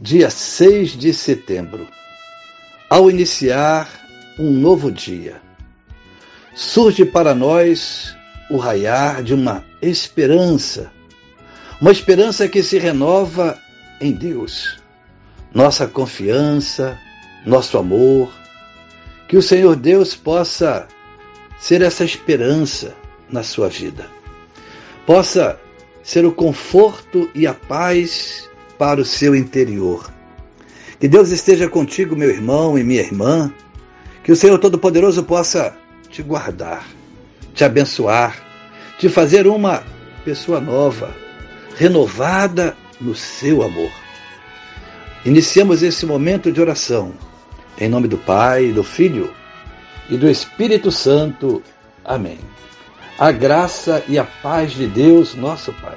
dia 6 de setembro, ao iniciar um novo dia, surge para nós o raiar de uma esperança, uma esperança que se renova em Deus, nossa confiança, nosso amor, que o Senhor Deus possa ser essa esperança na sua vida, possa ser o conforto e a paz para o seu interior. Que Deus esteja contigo, meu irmão e minha irmã. Que o Senhor Todo-Poderoso possa te guardar, te abençoar, te fazer uma pessoa nova, renovada no seu amor. Iniciamos esse momento de oração. Em nome do Pai, do Filho e do Espírito Santo. Amém a graça e a paz de Deus, nosso Pai,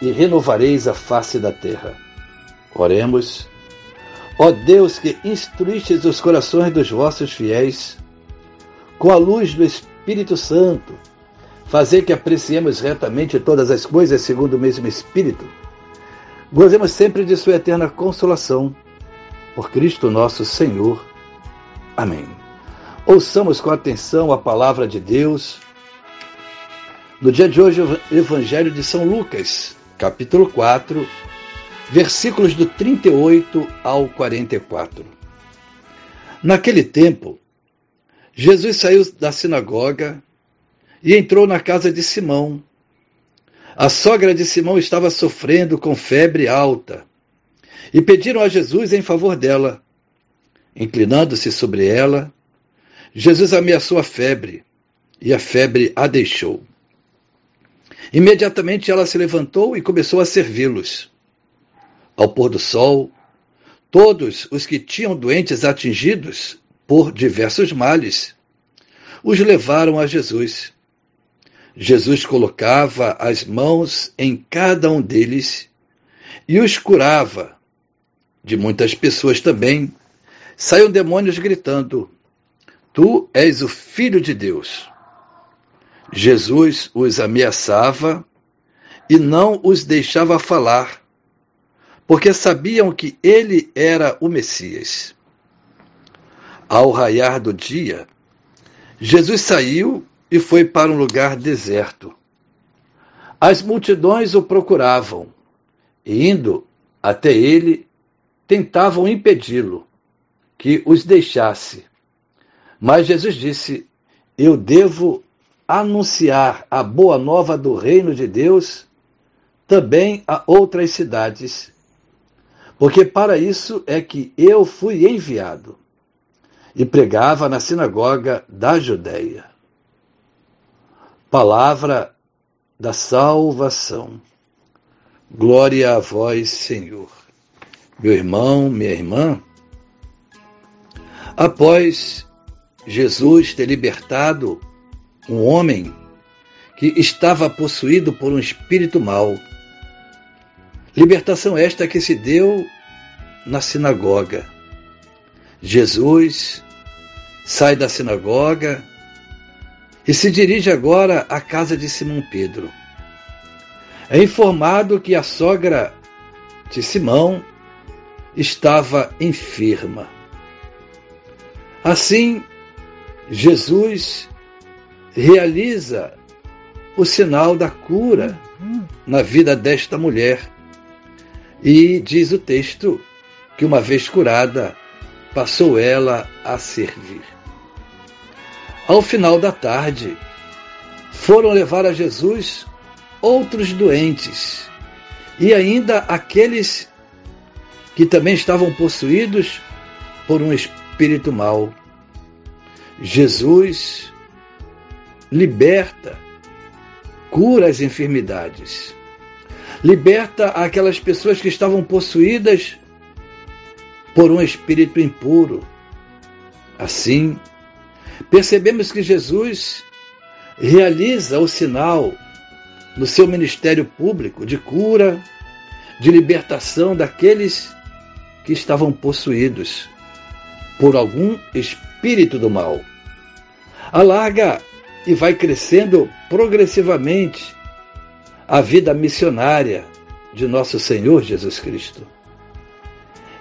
e renovareis a face da terra. Oremos. Ó Deus que instruístes os corações dos vossos fiéis, com a luz do Espírito Santo, fazer que apreciemos retamente todas as coisas segundo o mesmo Espírito, gozemos sempre de Sua eterna consolação. Por Cristo nosso Senhor. Amém. Ouçamos com atenção a palavra de Deus no dia de hoje, o Evangelho de São Lucas, capítulo 4, versículos do 38 ao 44. Naquele tempo, Jesus saiu da sinagoga e entrou na casa de Simão. A sogra de Simão estava sofrendo com febre alta e pediram a Jesus em favor dela. Inclinando-se sobre ela, Jesus ameaçou a febre e a febre a deixou. Imediatamente ela se levantou e começou a servi-los. Ao pôr do sol, todos os que tinham doentes atingidos por diversos males os levaram a Jesus. Jesus colocava as mãos em cada um deles e os curava. De muitas pessoas também saíam demônios gritando: Tu és o Filho de Deus. Jesus os ameaçava e não os deixava falar, porque sabiam que ele era o Messias. Ao raiar do dia, Jesus saiu e foi para um lugar deserto. As multidões o procuravam e, indo até ele, tentavam impedi-lo, que os deixasse. Mas Jesus disse: Eu devo anunciar a boa nova do reino de Deus também a outras cidades, porque para isso é que eu fui enviado. E pregava na sinagoga da Judéia. Palavra da salvação. Glória a vós, Senhor. Meu irmão, minha irmã, após Jesus ter libertado um homem que estava possuído por um espírito mau. Libertação esta que se deu na sinagoga. Jesus sai da sinagoga e se dirige agora à casa de Simão Pedro. É informado que a sogra de Simão estava enferma. Assim, Jesus realiza o sinal da cura na vida desta mulher. E diz o texto que, uma vez curada, passou ela a servir. Ao final da tarde, foram levar a Jesus outros doentes e ainda aqueles que também estavam possuídos por um espírito mau. Jesus liberta, cura as enfermidades, liberta aquelas pessoas que estavam possuídas por um espírito impuro. Assim, percebemos que Jesus realiza o sinal no seu ministério público de cura, de libertação daqueles que estavam possuídos por algum espírito do mal. Alarga e vai crescendo progressivamente a vida missionária de nosso Senhor Jesus Cristo.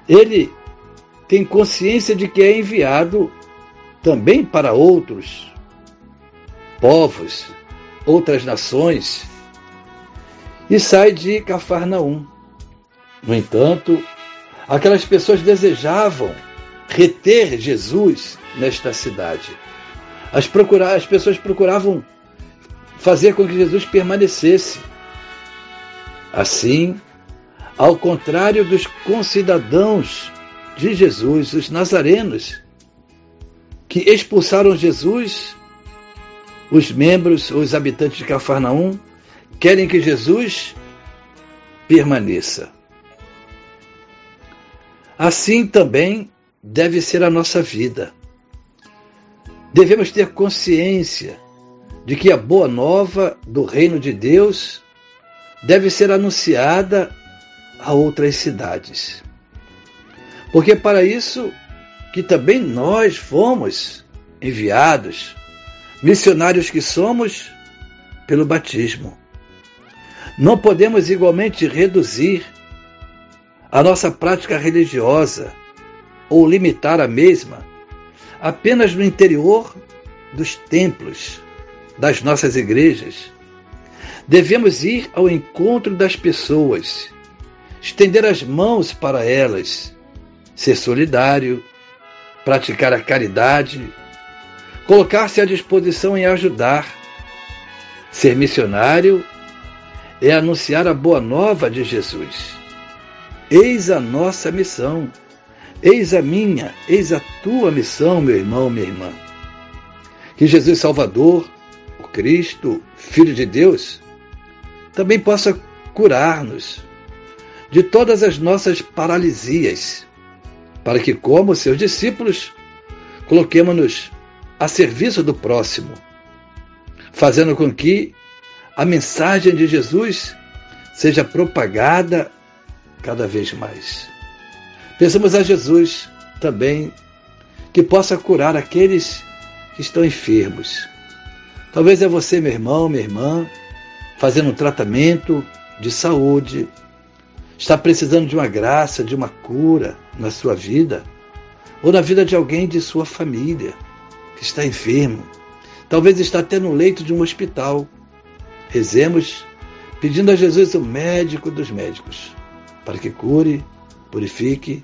Ele tem consciência de que é enviado também para outros povos, outras nações, e sai de Cafarnaum. No entanto, aquelas pessoas desejavam reter Jesus nesta cidade. As, procurar, as pessoas procuravam fazer com que Jesus permanecesse. Assim, ao contrário dos concidadãos de Jesus, os nazarenos, que expulsaram Jesus, os membros, os habitantes de Cafarnaum, querem que Jesus permaneça. Assim também deve ser a nossa vida. Devemos ter consciência de que a boa nova do reino de Deus deve ser anunciada a outras cidades. Porque para isso que também nós fomos enviados, missionários que somos pelo batismo. Não podemos igualmente reduzir a nossa prática religiosa ou limitar a mesma apenas no interior dos templos das nossas igrejas. Devemos ir ao encontro das pessoas, estender as mãos para elas, ser solidário, praticar a caridade, colocar-se à disposição em ajudar. Ser missionário é anunciar a boa nova de Jesus. Eis a nossa missão. Eis a minha, eis a tua missão, meu irmão, minha irmã. Que Jesus Salvador, o Cristo, Filho de Deus, também possa curar-nos de todas as nossas paralisias, para que, como seus discípulos, coloquemos-nos a serviço do próximo, fazendo com que a mensagem de Jesus seja propagada cada vez mais. Pensamos a Jesus também que possa curar aqueles que estão enfermos. Talvez é você, meu irmão, minha irmã, fazendo um tratamento de saúde, está precisando de uma graça, de uma cura na sua vida, ou na vida de alguém de sua família que está enfermo. Talvez está até no leito de um hospital. Rezemos pedindo a Jesus o médico dos médicos, para que cure, purifique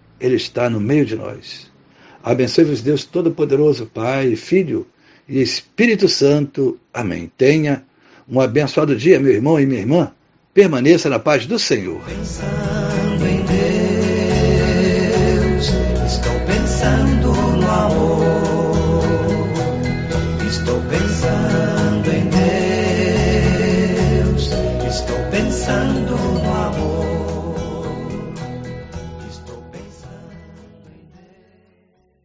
Ele está no meio de nós. Abençoe-vos Deus Todo-Poderoso, Pai, Filho e Espírito Santo. Amém. Tenha um abençoado dia, meu irmão e minha irmã. Permaneça na paz do Senhor. Pensando